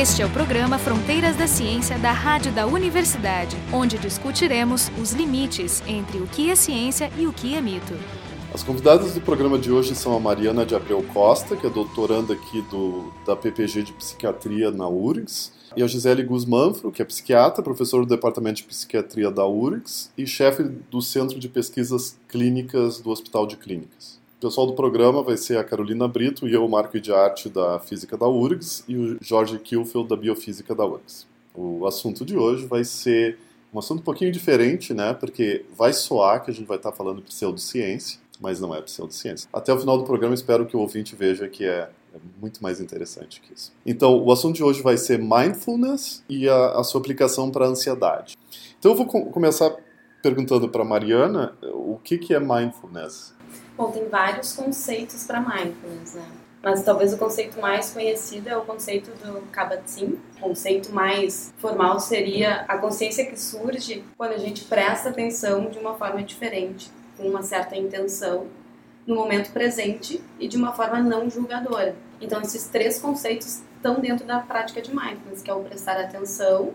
Este é o programa Fronteiras da Ciência da Rádio da Universidade, onde discutiremos os limites entre o que é ciência e o que é mito. As convidadas do programa de hoje são a Mariana de Abreu Costa, que é doutoranda aqui do, da PPG de Psiquiatria na URGS, e a Gisele Guzmanfro, que é psiquiatra, professor do Departamento de Psiquiatria da URGS e chefe do Centro de Pesquisas Clínicas do Hospital de Clínicas. O pessoal do programa vai ser a Carolina Brito e eu, Marco de Arte, da Física da URGS, e o Jorge Kilfeld, da Biofísica da URGS. O assunto de hoje vai ser um assunto um pouquinho diferente, né? Porque vai soar que a gente vai estar falando pseudociência, mas não é pseudociência. Até o final do programa espero que o ouvinte veja que é é muito mais interessante que isso. Então, o assunto de hoje vai ser mindfulness e a, a sua aplicação para a ansiedade. Então, eu vou com começar perguntando para Mariana o que, que é mindfulness. Bom, tem vários conceitos para mindfulness, né? Mas talvez o conceito mais conhecido é o conceito do Kabat-Zinn. O conceito mais formal seria a consciência que surge quando a gente presta atenção de uma forma diferente, com uma certa intenção no momento presente e de uma forma não julgadora. Então, esses três conceitos estão dentro da prática de mindfulness, que é o prestar atenção,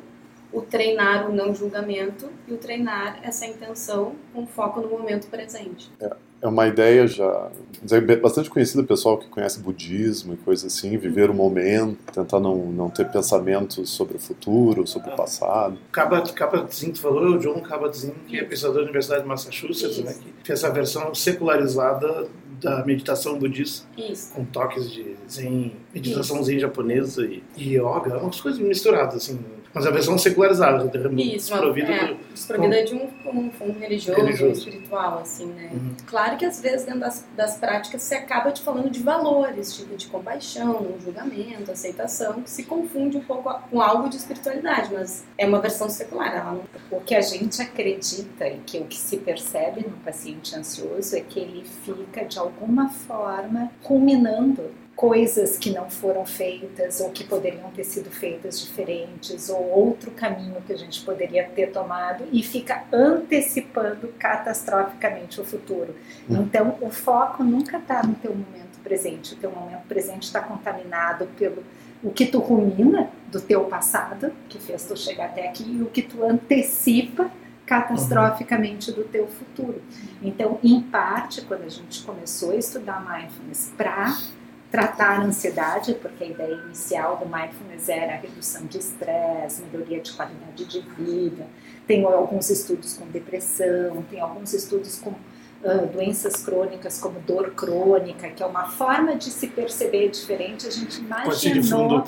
o treinar o não julgamento e o treinar essa intenção com foco no momento presente. É, é uma ideia já é bastante conhecida, pessoal que conhece budismo e coisas assim, viver o momento, tentar não, não ter pensamentos sobre o futuro, sobre o ah. passado. Kabat-Zinn, tu falou, o John Kabat-Zinn, que é pesquisador da Universidade de Massachusetts, né, que fez a versão secularizada da meditação budista, Isso. com toques de zen, meditação Isso. zen japonesa e, e yoga, umas coisas misturadas, assim, mas a versão secularizada, Isso, desprovida, é, do, desprovida de um, um fundo religioso, religioso. espiritual, assim, né? Uhum. Claro que às vezes dentro das, das práticas você acaba te falando de valores, tipo de compaixão, julgamento, aceitação, que se confunde um pouco com algo de espiritualidade, mas é uma versão secular. Ela não... O que a gente acredita e que o que se percebe no paciente ansioso é que ele fica de alguma forma ruminando coisas que não foram feitas ou que poderiam ter sido feitas diferentes ou outro caminho que a gente poderia ter tomado e fica antecipando catastroficamente o futuro. Hum. Então, o foco nunca está no teu momento presente. O teu momento presente está contaminado pelo o que tu rumina do teu passado, que fez tu chegar até aqui, e o que tu antecipa catastroficamente do teu futuro. Então, em parte, quando a gente começou a estudar mindfulness para tratar a ansiedade, porque a ideia inicial do mindfulness era a redução de estresse, melhoria de qualidade de vida. Tem alguns estudos com depressão, tem alguns estudos com uh, doenças crônicas como dor crônica, que é uma forma de se perceber diferente. A gente imaginou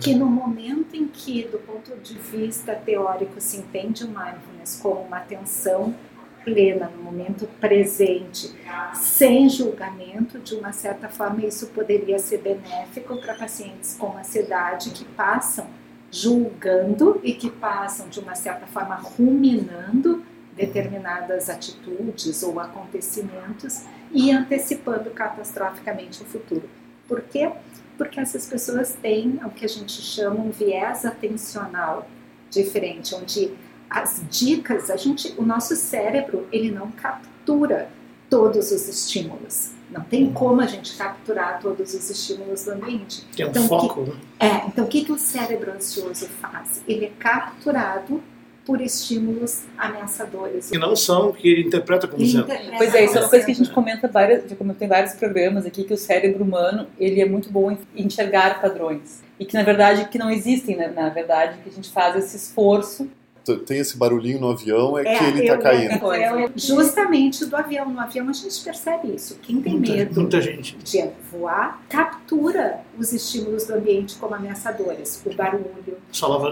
que no momento em que, do ponto de vista teórico, se entende o mindfulness como uma atenção plena, no momento presente, sem julgamento, de uma certa forma isso poderia ser benéfico para pacientes com ansiedade que passam julgando e que passam de uma certa forma ruminando determinadas atitudes ou acontecimentos e antecipando catastroficamente o futuro. Por quê? Porque essas pessoas têm o que a gente chama um viés atencional diferente, onde as dicas, a gente, o nosso cérebro, ele não captura todos os estímulos. Não tem uhum. como a gente capturar todos os estímulos do ambiente. Que é um então, foco, que, né? É, então o que, que o cérebro ansioso faz? Ele é capturado por estímulos ameaçadores. Que não são, que ele interpreta como sendo. Pois é, isso é uma coisa que a gente comenta várias, já comentou em vários programas aqui, que o cérebro humano, ele é muito bom em enxergar padrões. E que, na verdade, que não existem, né? na verdade, que a gente faz esse esforço tem esse barulhinho no avião, é, é que ele está caindo. É, justamente do avião. No avião a gente percebe isso. Quem tem muita, medo muita gente. de voar captura os estímulos do ambiente como ameaçadores. O barulho,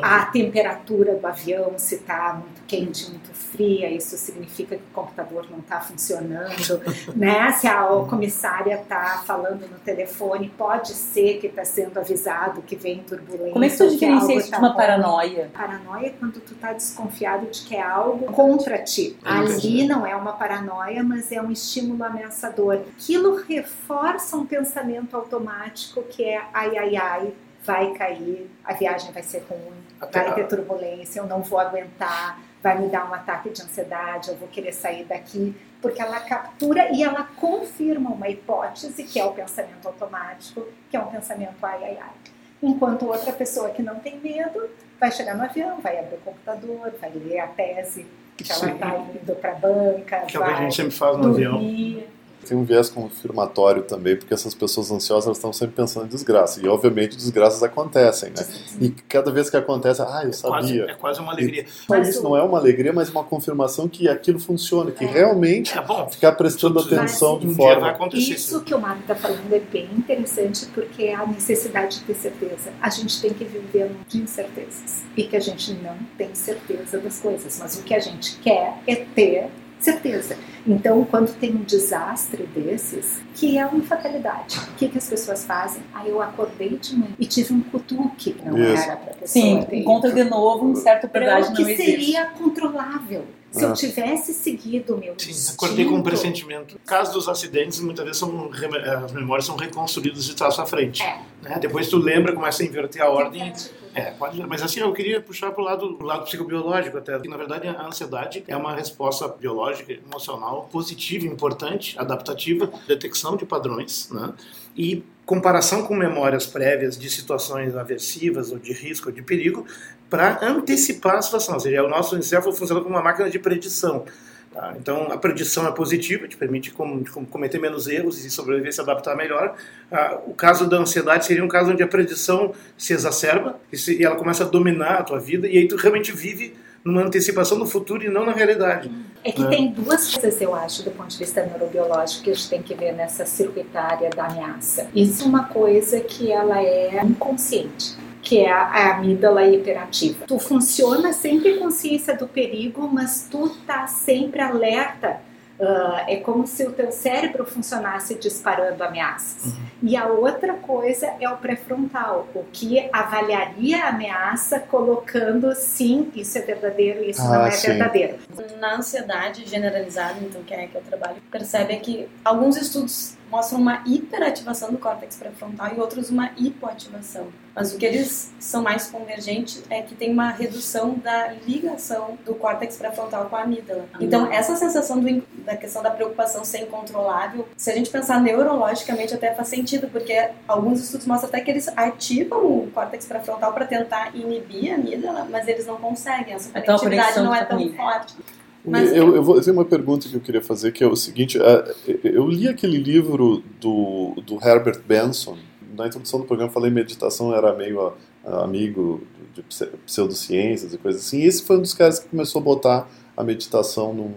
a temperatura do avião, se está muito quente, muito fria, isso significa que o computador não está funcionando. né? Se a comissária está falando no telefone, pode ser que está sendo avisado que vem turbulência. Como é que tu diferencia isso de uma paranoia? Paranoia é quando tu está desconfiado de que é algo contra ti. Ali não é uma paranoia, mas é um estímulo ameaçador. Aquilo reforça um pensamento automático que é ai, ai, ai, vai cair, a viagem vai ser ruim, vai ter turbulência, eu não vou aguentar, vai me dar um ataque de ansiedade, eu vou querer sair daqui, porque ela captura e ela confirma uma hipótese, que é o pensamento automático, que é um pensamento ai, ai, ai. enquanto outra pessoa que não tem medo vai chegar no avião, vai abrir o computador, vai ler a tese que ela está indo para a banca, que é o que vai a gente sempre faz no avião. Tem um viés confirmatório também, porque essas pessoas ansiosas estão sempre pensando em desgraça. E, obviamente, desgraças acontecem, né? E cada vez que acontece, ah, eu É quase, sabia. é quase uma alegria. Mas Mas isso não é uma alegria, mas uma confirmação que aquilo funciona, que É. realmente É bom. ficar prestando Tudo- atenção de Um forma. Isso que o Marco está falando é bem interessante porque é a necessidade de ter certeza. A gente tem que viver de incertezas e que a gente não tem certeza das coisas, mas o que a gente quer é ter certeza. Então, quando tem um desastre desses, que é uma fatalidade, o que, que as pessoas fazem? Ah, eu acordei de manhã e tive um cutuque que não Isso. era para pessoa Sim, ter. encontra de novo um certo verdade Não, que existe. seria controlável. Se Ah. eu tivesse seguido o meu Sim, acordei com um pressentimento. Caso dos acidentes, muitas vezes são, reme- as memórias são reconstruídas de trás para frente. É. né? Depois tu lembra, começa a inverter a ordem. É, pode, mas assim, eu queria puxar para o lado, lado psicobiológico até. Que, na verdade, a ansiedade é uma resposta biológica, emocional, positiva, importante, adaptativa, detecção de padrões, né? E comparação com memórias prévias de situações aversivas ou de risco ou de perigo para antecipar a situação. Ou seja, o nosso encéfalo funciona como uma máquina de predição. Tá? Então, a predição é positiva, te permite com, com- cometer menos erros e sobreviver, se adaptar melhor. Ah, o caso da ansiedade seria um caso onde a predição se exacerba e, se- e ela começa a dominar a tua vida e aí tu realmente vive numa antecipação do futuro e não na realidade. É que né? tem duas coisas, eu acho, do ponto de vista neurobiológico, que a gente tem que ver nessa circuitária da ameaça. Isso é uma coisa que ela é inconsciente. Que é a, a amígdala hiperativa. Tu funciona sempre em consciência do perigo, mas tu tá sempre alerta. Ah, é como se o teu cérebro funcionasse disparando ameaças. E a outra coisa é o pré-frontal, o que avaliaria a ameaça colocando sim, isso é verdadeiro, isso Ah, não é sim. verdadeiro. Na ansiedade generalizada, então que é que eu trabalho, percebe que alguns estudos mostram uma hiperativação do córtex pré-frontal e outros uma hipoativação. Mas o que eles são mais convergentes é que tem uma redução da ligação do córtex pré-frontal com a amígdala. Então, essa sensação do, da questão da preocupação ser incontrolável, se a gente pensar neurologicamente até faz sentido, porque alguns estudos mostram até que eles ativam o córtex pré-frontal para tentar inibir a amígdala, mas eles não conseguem. Essa Então, a conectividade não é tá tão ruim. forte. Mas- eu, eu vou fazer uma pergunta que eu queria fazer, que é o seguinte: eh, eu li aquele livro do, do Herbert Benson. Na introdução do programa eu falei meditação era meio ah, amigo de pse- pseudociências e coisas assim. E esse foi um dos caras que começou a botar a meditação num,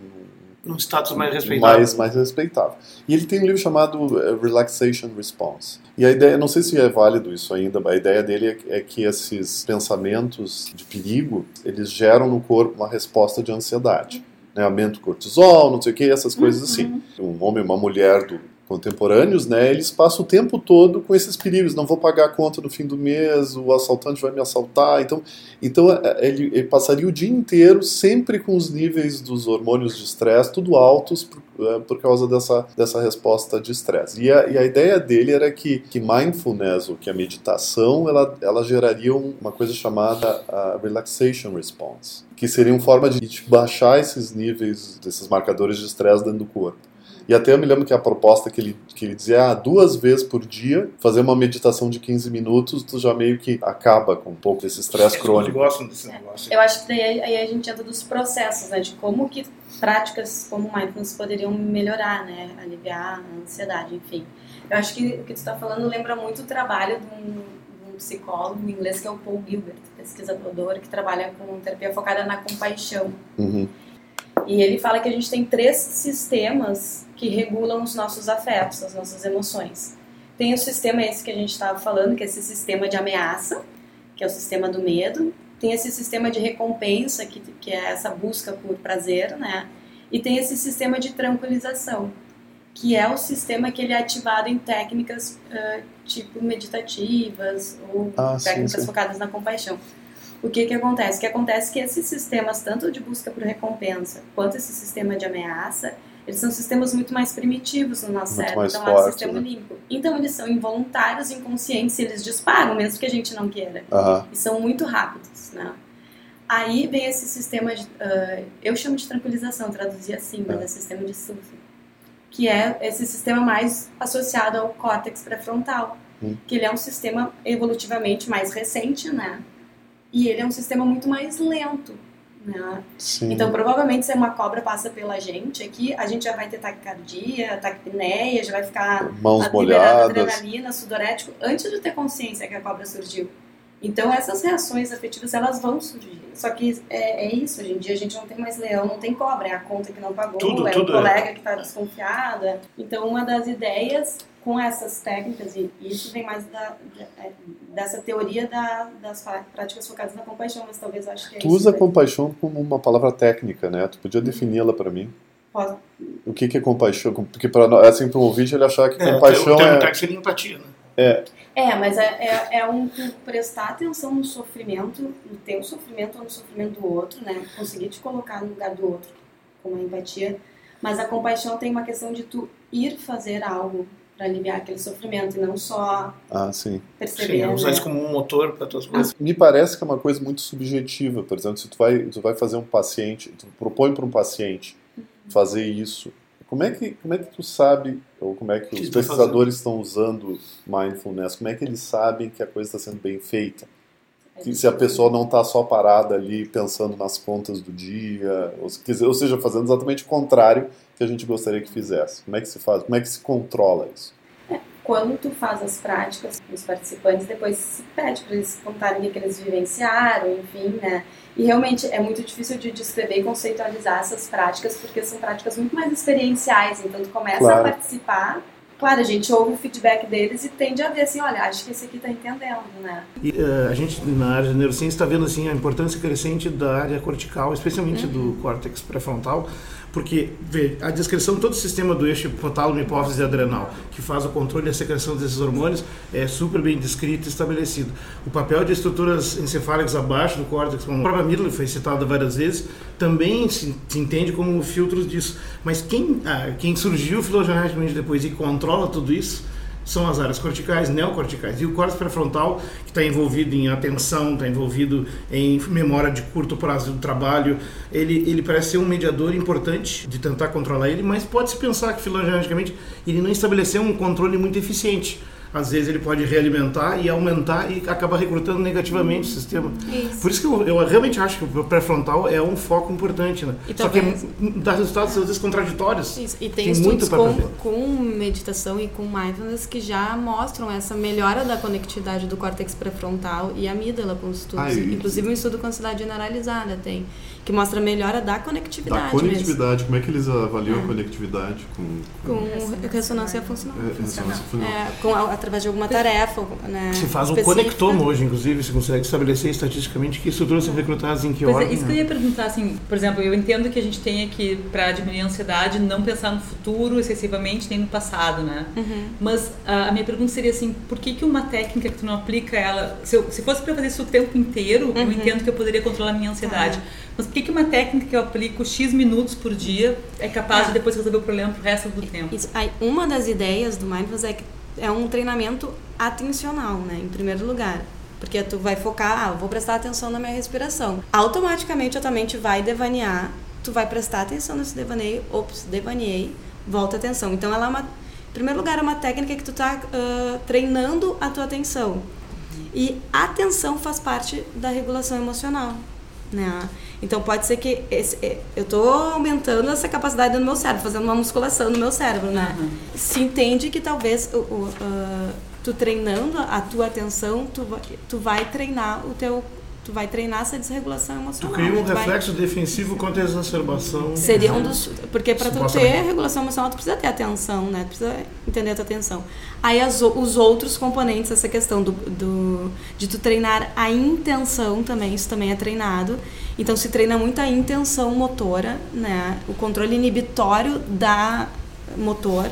Num status mais respeitável. mais, mais respeitável. E ele tem um livro chamado eh, Relaxation Response. E a ideia, não sei se é válido isso ainda, mas a ideia dele é, é que esses pensamentos de perigo, eles geram no corpo uma resposta de ansiedade. Né? Aumenta o cortisol, não sei o que, essas coisas assim. Um homem uma mulher do contemporâneos, né, eles passam o tempo todo com esses perigos, não vou pagar a conta no fim do mês, o assaltante vai me assaltar, então, então eh, ele, ele passaria o dia inteiro sempre com os níveis dos hormônios de estresse tudo altos por, eh, por causa dessa, dessa resposta de estresse. E a, ideia dele era que, que mindfulness, ou que a meditação, ela, ela geraria um- uma coisa chamada relaxation response, que seria uma forma de baixar esses níveis, desses marcadores de estresse dentro do corpo. E até eu me lembro que a proposta que ele, que ele dizia, ah, duas vezes por dia, fazer uma meditação de 15 minutos, tu já meio que acaba com um pouco desse estresse crônico. gostam desse negócio. Eu acho que daí aí a gente entra dos processos, né? De como que práticas como mindfulness poderiam melhorar, né? Aliviar a ansiedade, enfim. Eu acho que o que tu está falando lembra muito o trabalho de um, de um psicólogo inglês que é o Paul Gilbert, pesquisador que trabalha com terapia focada na compaixão. Uhum. E ele fala que a gente tem três sistemas que regulam os nossos afetos, as nossas emoções. Tem o sistema esse que a gente estava falando, que é esse sistema de ameaça, que é o sistema do medo. Tem esse sistema de recompensa, que, que é essa busca por prazer, né? E tem esse sistema de tranquilização, que é o sistema que ele é ativado em técnicas ah, tipo meditativas ou Ah, sim, técnicas sim. focadas na compaixão. O que que acontece? O que acontece é que esses sistemas, tanto de busca por recompensa, quanto esse sistema de ameaça, eles são sistemas muito mais primitivos no nosso Muito cérebro, então é um fortes, sistema né? limpo. Então eles são involuntários, inconscientes, e eles disparam, mesmo que a gente não queira. Aham. E são muito rápidos, né? Aí vem esse sistema de, ah, eu chamo de tranquilização, traduzi assim, mas É. é sistema de surf, que é esse sistema mais associado ao córtex pré-frontal. Hum. Que ele é um sistema evolutivamente mais recente, né? E ele é um sistema muito mais lento, né? Então, provavelmente, se uma cobra passa pela gente aqui, a gente já vai ter taquicardia, taquipneia, já vai ficar Mãos molhadas. adrenalina, sudorético, antes de ter consciência que a cobra surgiu. Então, essas reações afetivas, elas vão surgir. Só que é, é isso, hoje em dia a gente não tem mais leão, não tem cobra, é a conta que não pagou, Tudo, é tudo o é. colega que está desconfiado. é. Então, uma das ideias com essas técnicas, e isso vem mais da, da- é, dessa teoria da- das práticas focadas na compaixão, mas talvez eu acho que é Tu isso. usa daí. compaixão como uma palavra técnica, né? Tu podia defini-la para mim. Posso- O que, que é compaixão? Porque para assim para um ouvinte ele achar que É, compaixão o termo é técnico seria empatia, né? É, mas é, é, é um prestar atenção no sofrimento, no teu sofrimento ou no sofrimento do outro, né? Conseguir te colocar no lugar do outro com uma empatia. Mas a compaixão tem uma questão de tu ir fazer algo para aliviar aquele sofrimento e não só ah, sim. perceber. Sim, usar né? isso como um motor para tuas coisas. Me parece que é uma coisa muito subjetiva. Por exemplo, se tu vai, tu vai fazer um paciente, tu propõe para um paciente fazer isso, como é que como é que tu sabe ou como é que os tá pesquisadores estão usando mindfulness? Como é que eles sabem que a coisa está sendo bem feita? Que se a pessoa não está só parada ali pensando nas contas do dia, ou, ou seja, fazendo exatamente o contrário que a gente gostaria que fizesse. Como é que se faz? Como é que se controla isso? Quando tu faz as práticas, os participantes depois se pede para eles contarem o que eles vivenciaram, enfim, né? E realmente é muito difícil de descrever e conceitualizar essas práticas, porque são práticas muito mais experienciais. Então, tu começa Claro. a participar, claro, a gente ouve o feedback deles e tende a ver assim: olha, acho que esse aqui tá entendendo, né? E, eh, a gente, na área de neurociência, está vendo assim, a importância crescente da área cortical, especialmente do córtex pré-frontal, porque vê, a descrição de todo o sistema do eixo hipotálamo, hipófise adrenal, que faz o controle e a secreção desses hormônios, é super bem descrito e estabelecido. O papel de estruturas encefálicas abaixo do córtex, como a própria amígdala foi citada várias vezes, também se, se entende como filtros disso. Mas quem, ah, quem surgiu filogeneticamente depois e controla tudo isso são as áreas corticais, neocorticais. E o córtex pré-frontal, que está envolvido em atenção, está envolvido em memória de curto prazo do trabalho, ele, ele parece ser um mediador importante de tentar controlar ele, mas pode-se pensar que filogeneticamente ele não estabeleceu um controle muito eficiente. Às vezes ele pode realimentar e aumentar e acaba recrutando negativamente o sistema. Isso. Por isso que eu, eu realmente acho que o pré-frontal é um foco importante, né? E Só que talvez- dá resultados às vezes contraditórios. Isso. E tem, Tem estudos com, com meditação e com mindfulness que já mostram essa melhora da conectividade do córtex pré-frontal e amígdala com os estudos. Ah, e- Inclusive um estudo com ansiedade generalizada tem, que mostra a melhora da conectividade, Da conectividade, como é que eles avaliam a conectividade com, mesmo. Com ressonância funcional. é, ressonância funcional? É, com, através de alguma tarefa, né, Se faz um específica. conectoma hoje, inclusive, se consegue estabelecer estatisticamente que estruturas são recrutadas em que Pois é, ordem. isso que eu né? ia perguntar, assim, por exemplo, eu entendo que a gente tenha que, para diminuir a ansiedade, não pensar no futuro excessivamente, nem no passado, né? Uhum. Mas ah, a minha pergunta seria assim, por que que uma técnica que tu não aplica ela, se, eu, se fosse para fazer isso o tempo inteiro, eu Uhum. entendo que eu poderia controlar a minha ansiedade. Tá. Mas por que que uma técnica que eu aplico X minutos por dia é capaz É. de depois resolver o problema pro resto do tempo? Isso, aí, uma das ideias do mindfulness é que é um treinamento atencional, né, em primeiro lugar. Porque tu vai focar, ah, vou prestar atenção na minha respiração. Automaticamente a tua mente vai devanear, tu vai prestar atenção nesse devaneio, ops, devaneei, volta a atenção. Então ela é uma, em primeiro lugar, é uma técnica que tu tá ah, treinando a tua atenção. E a atenção faz parte da regulação emocional, né? Então pode ser que esse, é, eu estou aumentando essa capacidade no meu cérebro, fazendo uma musculação no meu cérebro, né? Se entende que talvez o, o, ah, tu treinando a tua atenção, tu, vai- tu vai treinar o teu, tu vai treinar essa desregulação Tu emocional. cria um? Tu vai- reflexo defensivo contra a exacerbação. Seria um dos. Porque para tu ter regulação emocional, tu precisa ter atenção, né? Tu precisa entender a tua atenção. Aí as os outros componentes, essa questão do, do, de tu treinar a intenção também, isso também é treinado. Então se treina muito a intenção motora, né? O controle inibitório da motor,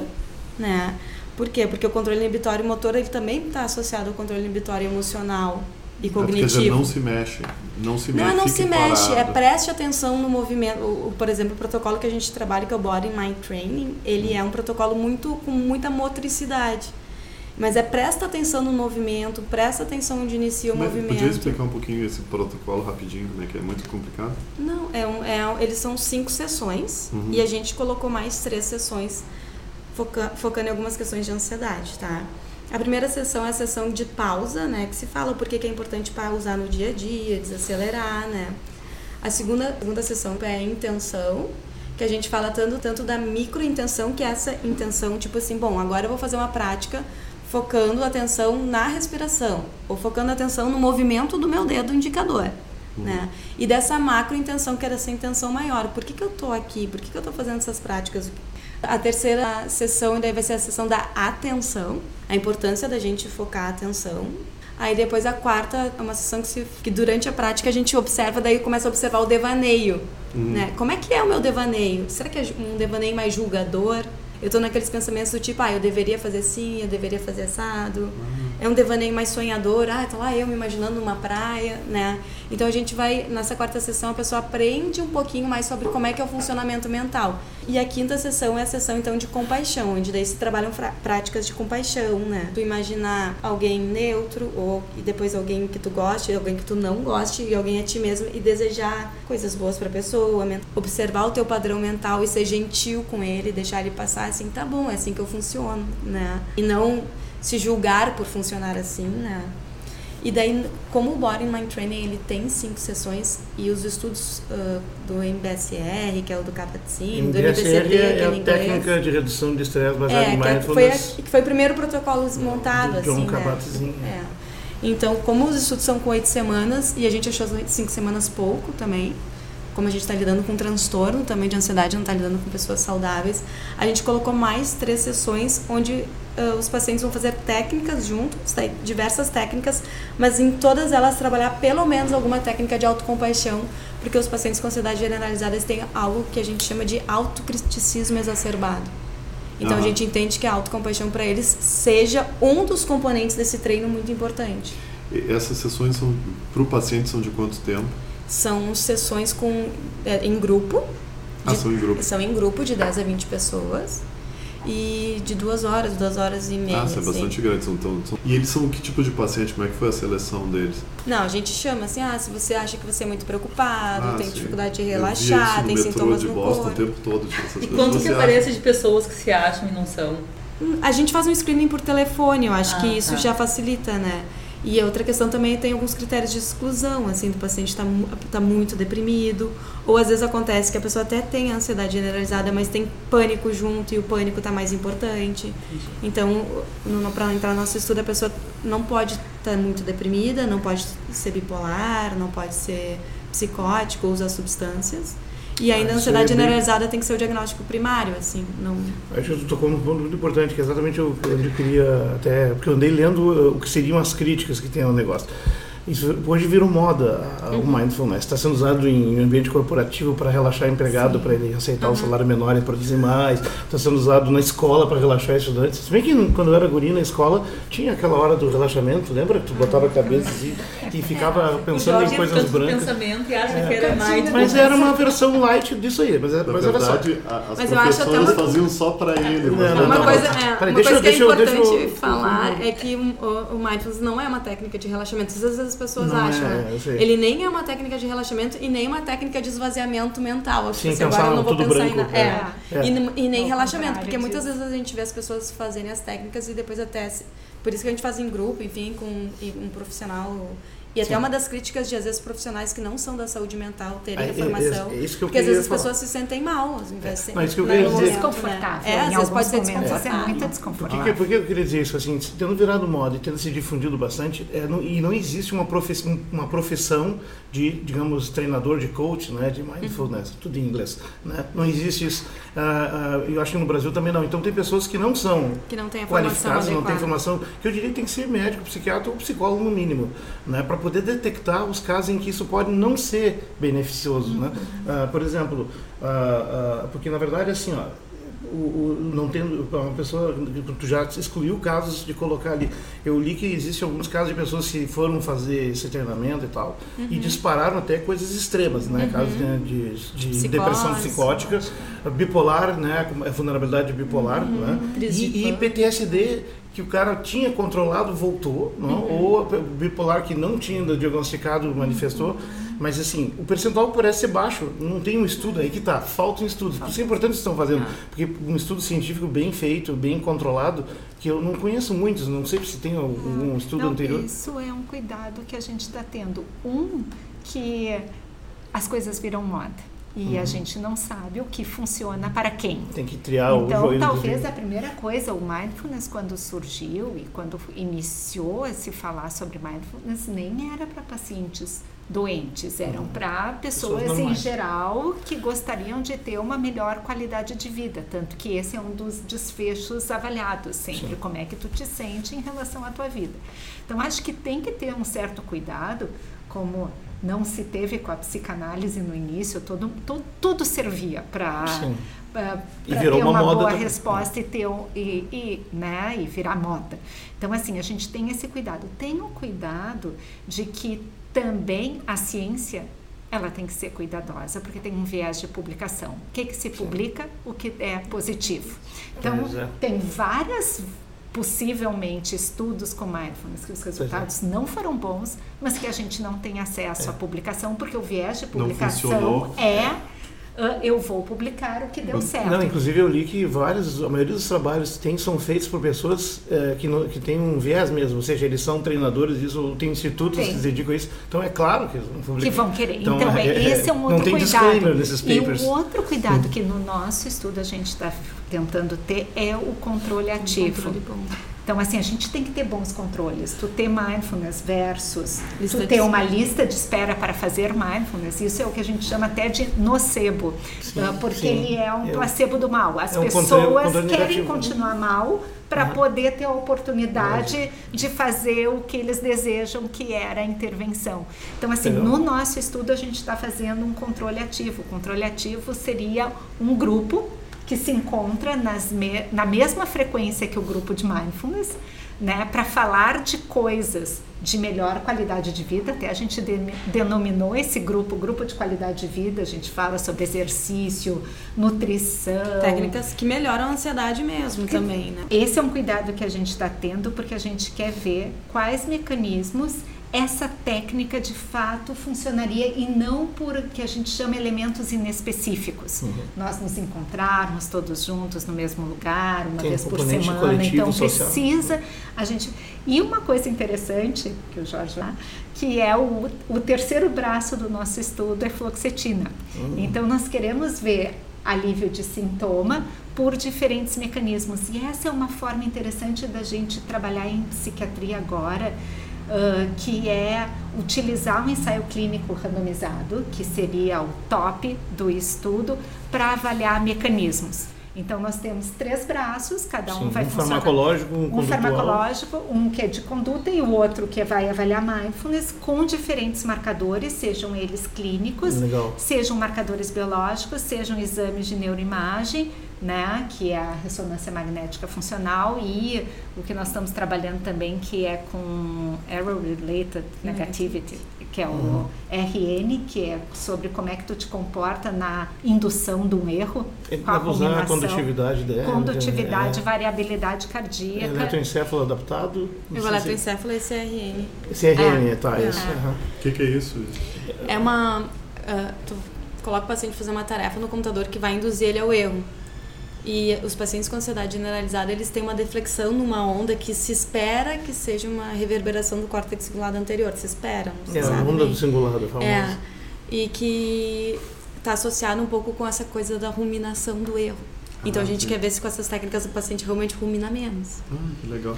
né? Por quê? Porque o controle inibitório motor ele também está associado ao controle inibitório emocional e É, cognitivo. dizer, não se mexe. Não se Não, mexe. não fique se mexe, é parado. preste atenção no movimento. O, o- por exemplo, o protocolo que a gente trabalha, que é o Body Mind Training, ele é um protocolo muito com muita motricidade. Mas é presta atenção no movimento, presta atenção onde inicia o Mas movimento. Podia explicar um pouquinho esse protocolo rapidinho, como é que é muito complicado? Não, é um, é um- eles são cinco sessões Uhum. e a gente colocou mais três sessões foca- focando em algumas questões de ansiedade, tá? A primeira sessão é a sessão de pausa, né? Que se fala por que é importante pausar no dia a dia, desacelerar, né? A segunda, segunda sessão é a intenção, que a gente fala tanto, tanto da microintenção, que é essa intenção, tipo assim, bom, agora eu vou fazer uma prática focando a atenção na respiração, ou focando a atenção no movimento do meu dedo indicador. Uhum. Né? E dessa macro intenção, que era essa intenção maior. Por que, que eu estou aqui? Por que, que eu estou fazendo essas práticas? A terceira sessão daí vai ser a sessão da atenção, a importância da gente focar a atenção. Aí depois a quarta é uma sessão que, se, que durante a prática a gente observa, daí começa a observar o devaneio. Uhum. Né? Como é que é o meu devaneio? Será que é um devaneio mais julgador? Eu tô naqueles pensamentos do tipo, ah, eu deveria fazer assim, eu deveria fazer assado. Uhum. É um devaneio mais sonhador, ah, tá lá eu me imaginando numa praia, né? Então a gente vai, nessa quarta sessão, a pessoa aprende um pouquinho mais sobre como é que é o funcionamento mental. E a quinta sessão é a sessão, então, de compaixão, onde daí se trabalham práticas de compaixão, né? Tu imaginar alguém neutro, ou e depois alguém que tu goste, alguém que tu não goste, e alguém a ti mesmo, e desejar coisas boas pra pessoa, observar o teu padrão mental e ser gentil com ele, deixar ele passar assim, tá bom, é assim que eu funciono, né? E não se julgar por funcionar assim, né? E daí, como o Body Mind Training ele tem cinco sessões e os estudos uh, do MBSR, que é o do Kabat-Zinn, do MBCD, é, que é, a técnica de redução de estresse baseada é, em mindfulness. Que foi, a, que foi o primeiro protocolo montado, do assim, John né? É. Então, como os estudos são com oito semanas, e a gente achou cinco semanas pouco também, como a gente está lidando com transtorno também de ansiedade, não está lidando com pessoas saudáveis, a gente colocou mais três sessões onde uh, os pacientes vão fazer técnicas juntos, diversas técnicas, mas em todas elas trabalhar pelo menos alguma técnica de autocompaixão, porque os pacientes com ansiedade generalizada têm algo que a gente chama de autocriticismo exacerbado. Então uhum. a gente entende que a autocompaixão para eles seja um dos componentes desse treino muito importante. E essas sessões para o paciente são de quanto tempo? São sessões com, é, em grupo. Ah, são em grupo. São em grupo de 10 a 20 pessoas. E de duas horas, duas horas e meia. Ah, isso é bastante assim. grande. São, são, são... E eles são que tipo de paciente? Como é que foi a seleção deles? Não, a gente chama assim, ah, se você acha que você é muito preocupado, Ah, tem sim. dificuldade de relaxar, tem sintomas de no Boston corpo. o tempo todo. Tipo, essas E quanto que acha? aparece de pessoas que se acham e não são? A gente faz um screening por telefone, eu acho Ah, que isso tá. já facilita, né? E a outra questão também tem alguns critérios de exclusão, assim, do paciente está tá muito deprimido, ou às vezes acontece que a pessoa até tem ansiedade generalizada, mas tem pânico junto e o pânico está mais importante. Então, para entrar no nosso estudo, a pessoa não pode estar muito deprimida, não pode ser bipolar, não pode ser psicótico ou usar substâncias. E ainda Ah, a ansiedade é bem- generalizada tem que ser o diagnóstico primário, assim, não... Acho que tu tocou num ponto muito importante, que é exatamente que eu queria até. Porque eu andei lendo uh, o que seriam as críticas que tem ao negócio. Isso hoje virou moda, o mindfulness. Está sendo usado em ambiente corporativo para relaxar empregado, para ele aceitar o salário menor e produzir mais. Está sendo usado na escola para relaxar estudantes. Se bem que quando eu era guri na escola, tinha aquela hora do relaxamento, lembra? Tu botava a cabeça assim, e ficava pensando em coisas tanto brancas. pensamento e acha que era mais... Mas era uma versão light disso aí. Mas, era- Na mas era só. as Mas eu acho até uma- faziam só para ele. mas Não, Uma não. coisa, é, Peraí, uma deixa coisa que é deixa deixa importante eu- falar é que o, o mindfulness não é uma técnica de relaxamento. Às vezes pessoas Não é, acham, né? eu sei. Ele nem é uma técnica de relaxamento e nem uma técnica de esvaziamento mental. Sim, Tipo, pensar agora eu não vou pensar em branco, nada. é. É. É. E, e nem Ao relaxamento, porque muitas vezes a gente vê as pessoas fazerem as técnicas e depois até. Por isso que a gente faz em grupo, enfim, com um profissional. E até Sim. uma das críticas de, às vezes, profissionais que não são da saúde mental terem É, a é, formação. é isso que eu porque às vezes as falar. pessoas se sentem mal, ao invés de ser- Não, isso que eu queria dizer. né? Desconfortável. É, às vezes pode ser é desconfortável. muito Por que, desconfortável. por que eu queria dizer isso? Assim, tendo virado moda e tendo se difundido bastante, é, não- e não existe uma, profe- uma profissão de, digamos, treinador, de coach, né, de mindfulness, tudo em inglês. Né? Não existe isso. Ah, ah, eu acho que no Brasil também não. Então tem pessoas que não são Que não tem a formação qualificadas, não têm formação, que eu diria que tem que ser médico, psiquiatra ou psicólogo no mínimo, né, para poder detectar os casos em que isso pode não ser beneficioso, né? Ah, por exemplo, ah, ah, porque na verdade assim, ó, o, o- não tendo uma pessoa tu já excluiu casos de colocar ali eu li que existem alguns casos de pessoas que foram fazer esse treinamento e tal e dispararam até coisas extremas né casos né, de, de Psicose. depressão psicótica bipolar né vulnerabilidade bipolar né? Crise de e, e. PTSD que o cara tinha controlado voltou, não? Uhum. ou o bipolar que não tinha diagnosticado manifestou. Uhum. Mas assim, o percentual parece ser baixo. Não tem um estudo aí que tá. Falta um estudo. Isso é importante que estão fazendo. Ah. Porque um estudo científico bem feito, bem controlado, que eu não conheço muitos, não sei se tem algum ah. estudo não, anterior. Isso é um cuidado que a gente está tendo. Um, que as coisas viram moda e uhum. a gente não sabe o que funciona para quem. Tem que triar então, o Então, talvez a primeira coisa, o mindfulness quando surgiu e quando iniciou a se falar sobre mindfulness, nem era para pacientes doentes, eram uhum. para pessoas, pessoas em geral que gostariam de ter uma melhor qualidade de vida, tanto que esse é um dos desfechos avaliados sempre, Sim. como é que tu te sente em relação à tua vida. Então acho que tem que ter um certo cuidado, como não se teve com a psicanálise no início, todo, todo tudo servia para ter uma, uma boa resposta e ter e, e, né, e virar moda. Então, assim, a gente tem esse cuidado. Tenha o cuidado de que também a ciência ela tem que ser cuidadosa, porque tem um viés de publicação. O que, que se publica? Sim. O que é positivo. Então, é. tem várias possivelmente estudos com mindfulness que os é. resultados é. não foram bons, mas que a gente não tem acesso é. à publicação porque o viés de publicação é uh, eu vou publicar o que deu certo. Não, inclusive eu li que vários, a maioria dos trabalhos tem, são feitos por pessoas uh, que, no, que têm um viés mesmo, ou seja, eles são treinadores disso, ou tem institutos tem. que se dedicam a isso. Então é claro que vão publicar. Que vão querer. Então, então é, é, esse é um outro não tem cuidado. Nesses papers. E o outro cuidado que no nosso estudo a gente está tentando ter é o controle ativo. Um controle então, assim, a gente tem que ter bons controles. Tu ter mindfulness versus lista tu ter uma lista de espera para fazer mindfulness, isso é o que a gente chama até de nocebo, sim, uh, porque sim. ele é um placebo do mal. As é um pessoas controle, querem negativo. continuar mal para uhum. poder ter a oportunidade uhum. de fazer o que eles desejam, que era a intervenção. Então, assim, no nosso estudo a gente está fazendo um controle ativo. O controle ativo seria um grupo que se encontra me na mesma frequência que o grupo de mindfulness, né, para falar de coisas de melhor qualidade de vida. Até a gente de denominou esse grupo grupo de qualidade de vida. A gente fala sobre exercício, nutrição, técnicas que melhoram a ansiedade mesmo que, também, né? Esse é um cuidado que a gente está tendo porque a gente quer ver quais mecanismos essa técnica de fato funcionaria e não por que a gente chama elementos inespecíficos. Uhum. Nós nos encontrarmos todos juntos no mesmo lugar, uma Tem vez por semana, então social. precisa a gente. E uma coisa interessante que o Jorge lá, que é o, o terceiro braço do nosso estudo é fluoxetina. Uhum. Então nós queremos ver alívio de sintoma por diferentes mecanismos. E essa é uma forma interessante da gente trabalhar em psiquiatria agora uh, que é utilizar um ensaio clínico randomizado, que seria o top do estudo, para avaliar mecanismos. Então nós temos três braços, cada um Sim, vai um funcionar. Farmacológico, um, um farmacológico, um que é de conduta e o outro que vai avaliar mindfulness com diferentes marcadores, sejam eles clínicos, Legal. sejam marcadores biológicos, sejam exames de neuroimagem né, que é a ressonância magnética funcional e o que nós estamos trabalhando também que é com error related negativity, que é o uhum. RN, que é sobre como é que tu te comporta na indução de um erro, Ele com a usar a condutividade dela, condutividade, é. variabilidade cardíaca, eletroencefalo adaptado, o eletroencefalo é CRN. CRN, é. tá, é. isso. O uhum. que, que é isso? É uma uh, tu coloca o paciente fazer uma tarefa no computador que vai induzir ele ao erro. E os pacientes com ansiedade generalizada, eles têm uma deflexão numa onda que se espera que seja uma reverberação do córtex cingulado anterior. Se espera, não se É, a onda do cingulado, famosa. É, e que está associado um pouco com essa coisa da ruminação do erro. Então ah, a gente sim. quer ver se com essas técnicas o paciente realmente rumina menos. Ah, que legal.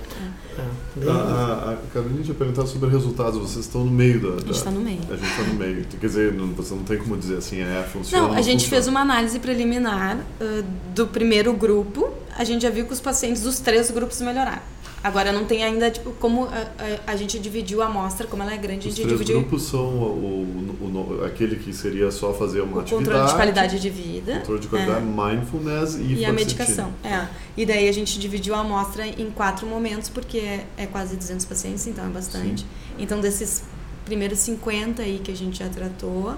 É. É. A, a, a Carolina tinha perguntado sobre resultados. Vocês estão no meio da. da a gente está no meio. A gente está no meio. Quer dizer, não, você não tem como dizer assim, é, funciona. Não, a gente funciona. fez uma análise preliminar uh, do primeiro grupo. A gente já viu que os pacientes dos três grupos melhoraram. Agora não tem ainda, tipo, como a, a, a, gente dividiu a amostra, como ela é grande, Os a gente três dividiu. grupos são o, o, o, aquele que seria só fazer uma o atividade. Controle de qualidade de vida. Controle de qualidade, é. mindfulness e E a medicação. É. E daí a gente dividiu a amostra em quatro momentos, porque é, é quase 200 pacientes, então é bastante. Sim. Então desses primeiros 50 aí que a gente já tratou,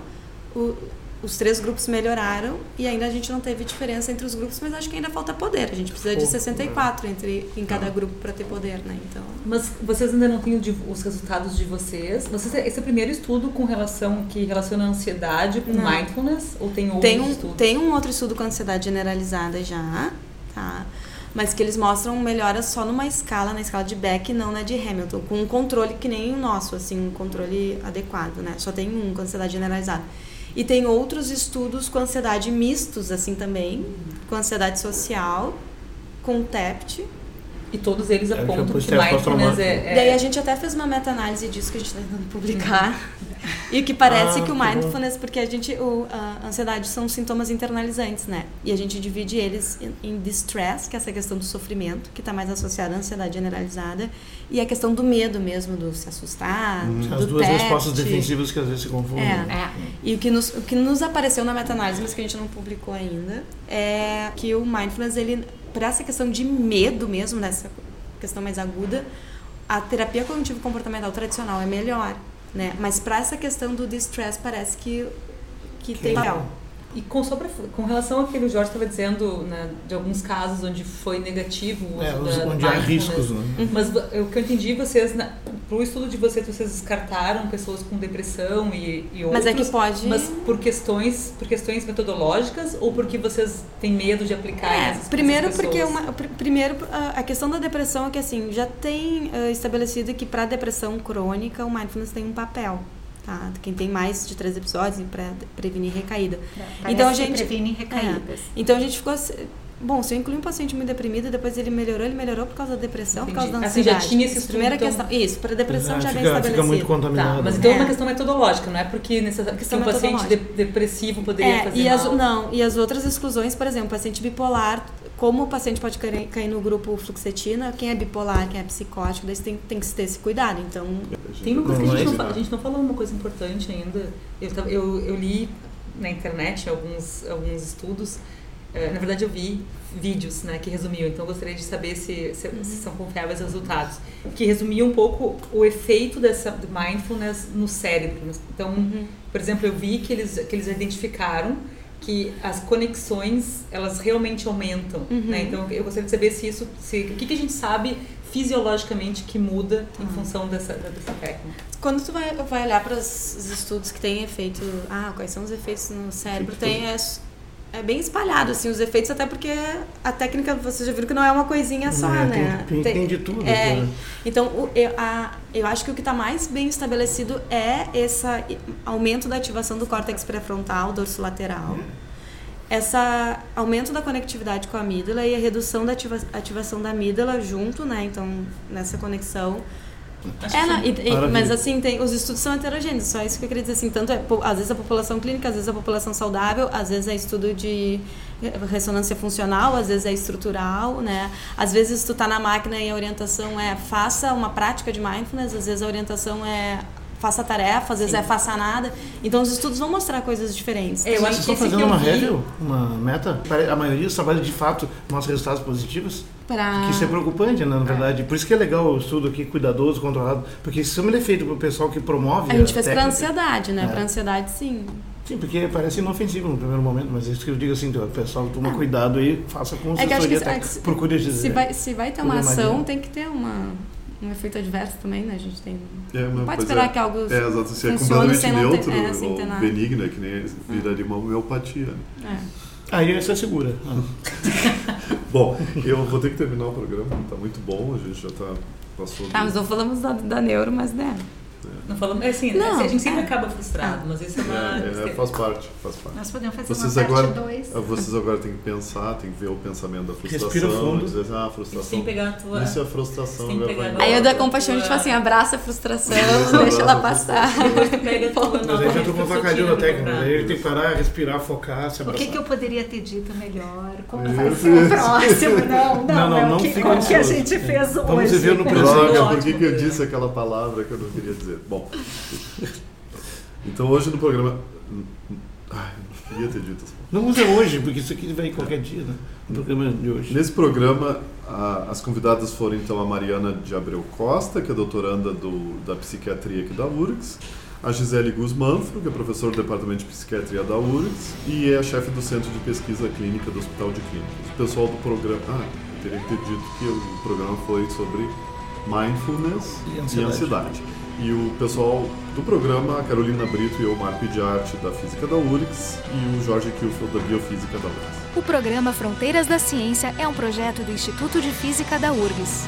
o, os três grupos melhoraram e ainda a gente não teve diferença entre os grupos, mas acho que ainda falta poder. A gente precisa de 64 entre, em cada grupo para ter poder, né? Então. Mas vocês ainda não têm os resultados de vocês. vocês esse é o primeiro estudo com relação que relaciona a ansiedade com não. mindfulness ou tem outros tem um, estudos? Tem um outro estudo com ansiedade generalizada já, tá? Mas que eles mostram melhoras só numa escala, na escala de Beck, não na de Hamilton, com um controle que nem o nosso, assim, um controle adequado, né? Só tem um com ansiedade generalizada. E tem outros estudos com ansiedade mistos, assim também, com ansiedade social, com TEPT. E todos eles é, apontam que, que mindfulness é, é... Daí a gente até fez uma meta-análise disso que a gente está tentando publicar. E que parece ah, que o mindfulness, porque a gente, o, a ansiedade são sintomas internalizantes, né? E a gente divide eles em, em distress, que é essa questão do sofrimento, que está mais associada à ansiedade generalizada, e a questão do medo mesmo, do se assustar, hum. do As duas tete. respostas defensivas que às vezes se confundem. É. é. E o que, nos, o que nos apareceu na meta-análise, mas que a gente não publicou ainda, é que o mindfulness, ele, para essa questão de medo mesmo, nessa questão mais aguda, a terapia cognitivo-comportamental tradicional é melhor né? Mas para essa questão do distress parece que que, que tem real. E com, sobre, com relação ao que o Jorge estava dizendo, né, de alguns casos onde foi negativo o uso é, da, onde há riscos, né? Uhum. Mas o que eu entendi, vocês, para o estudo de vocês, vocês descartaram pessoas com depressão e, e outros. Mas é que pode. Mas por questões, por questões metodológicas ou porque vocês têm medo de aplicar é, essas Primeiro, essas porque uma, primeiro a questão da depressão é que assim já tem uh, estabelecido que para depressão crônica o mindfulness tem um papel. Tá? Quem tem mais de três episódios para prevenir recaída. É, então a gente previne recaídas. É. Então a gente ficou Bom, se eu incluir um paciente muito deprimido, depois ele melhorou, ele melhorou por causa da depressão, Entendi. por causa da ansiedade. Assim, já tinha esse Primeira então... questão. Isso, para depressão já fica, bem estabelecido. Fica muito contaminado. Tá, mas então é uma questão metodológica, não é porque nessa questão um paciente de, depressivo poderia é, fazer e mal. As, não, e as outras exclusões, por exemplo, paciente bipolar, como o paciente pode cair, cair no grupo fluxetina, quem é bipolar, quem é psicótico, daí tem, tem que ter esse cuidado. Então, tem uma coisa que a gente, não, a gente não falou uma coisa importante ainda. Eu, eu, eu li na internet alguns, alguns estudos é, na verdade, eu vi vídeos né, que resumiam, então gostaria de saber se, se, uhum. se, são confiáveis os resultados. Que resumiam um pouco o efeito dessa mindfulness no cérebro. Então, uhum. por exemplo, eu vi que eles, que eles identificaram que as conexões elas realmente aumentam. Uhum. Né? Então, eu gostaria de saber se isso, se, o que, que a gente sabe fisiologicamente que muda em uhum. função dessa, dessa técnica. Quando tu vai, vai olhar para os estudos que têm efeito, ah, quais são os efeitos no cérebro, tem é, é bem espalhado, assim, os efeitos, até porque a técnica, vocês já viram que não é uma coisinha só, é, né? Tem, tem, tem, de tudo. É, né? Então, o, eu, a, eu acho que o que está mais bem estabelecido é esse aumento da ativação do córtex pré-frontal, dorso lateral, essa aumento da conectividade com a amígdala e a redução da ativa, ativação da amígdala junto, né? Então, nessa conexão é, não, e, e, mas assim, tem, os estudos são heterogêneos, só isso que eu queria dizer assim, tanto é, às vezes a população clínica, às vezes a população saudável, às vezes é estudo de ressonância funcional, às vezes é estrutural, né? Às vezes tu tá na máquina e a orientação é faça uma prática de mindfulness, às vezes a orientação é faça tarefa, às vezes Sim. é faça nada. Então os estudos vão mostrar coisas diferentes. É, eu acho que fazendo uma review, uma meta, a maioria dos trabalhos de fato mostra resultados positivos. Pra... Que isso é preocupante, né, na verdade. Por isso que é legal o estudo aqui, cuidadoso, controlado, porque isso é feito para o pessoal que promove. A gente a fez para ansiedade, né? É. Para ansiedade, sim. Sim, porque parece inofensivo no primeiro momento, mas é isso que eu digo assim, pessoal, toma ah. cuidado aí, faça com é que acho que, técnica, procure dizer. Se vai, se vai ter uma ação, tem que ter uma um efeito adverso também, né? A gente tem. É, não pode esperar é, que algo. É, exato. Se é completamente neutro ter, é, ou benigna, que nem viraria uma homeopatia. Né? É. Aí essa é segura. bom, eu vou ter que terminar o programa, tá muito bom, a gente já tá passou. Ah, mas não falamos da, da neuro, mas né. Não falamos, é assim, não, a gente sempre é. acaba frustrado, mas isso é uma. É, é, faz parte, faz parte. Nós podemos fazer vocês uma agora, dois. Vocês agora têm que pensar, têm que ver o pensamento da frustração. Respira fundo. Dizer, assim, ah, a frustração. Tem que pegar a tua. Isso é a frustração. Tem pegar Aí eu da compaixão, a gente fala assim, abraça a frustração, Isso, deixa ela passar. pega a tua Mas aí já com facadinho na técnica, aí ele tem que parar, respirar, focar, se abraçar. O que, que eu poderia ter dito melhor? Como vai ser o próximo? Não, não, não, não, não, o que a gente fez hoje. Vamos viver no próximo. Por que eu disse aquela palavra que eu não queria dizer? Bom. Então hoje no programa. Ai, não queria ter dito Não usa hoje, porque isso aqui vai qualquer dia, né? No programa de hoje. Nesse programa, a, as convidadas foram então a Mariana de Abreu Costa, que é doutoranda do, da psiquiatria aqui da URGS, a Gisele Guzmanfro, que é professora do Departamento de Psiquiatria da URGS e é a chefe do Centro de Pesquisa Clínica do Hospital de Clínicas. O pessoal do programa... Ah, eu teria que ter dito que o programa foi sobre mindfulness E e ansiedade. E o pessoal do programa, a Carolina Brito e eu, Marco de Arte, da Física da URGS, e o Jorge Kielfeld, da Biofísica da URGS. O programa Fronteiras da Ciência é um projeto do Instituto de Física da URGS.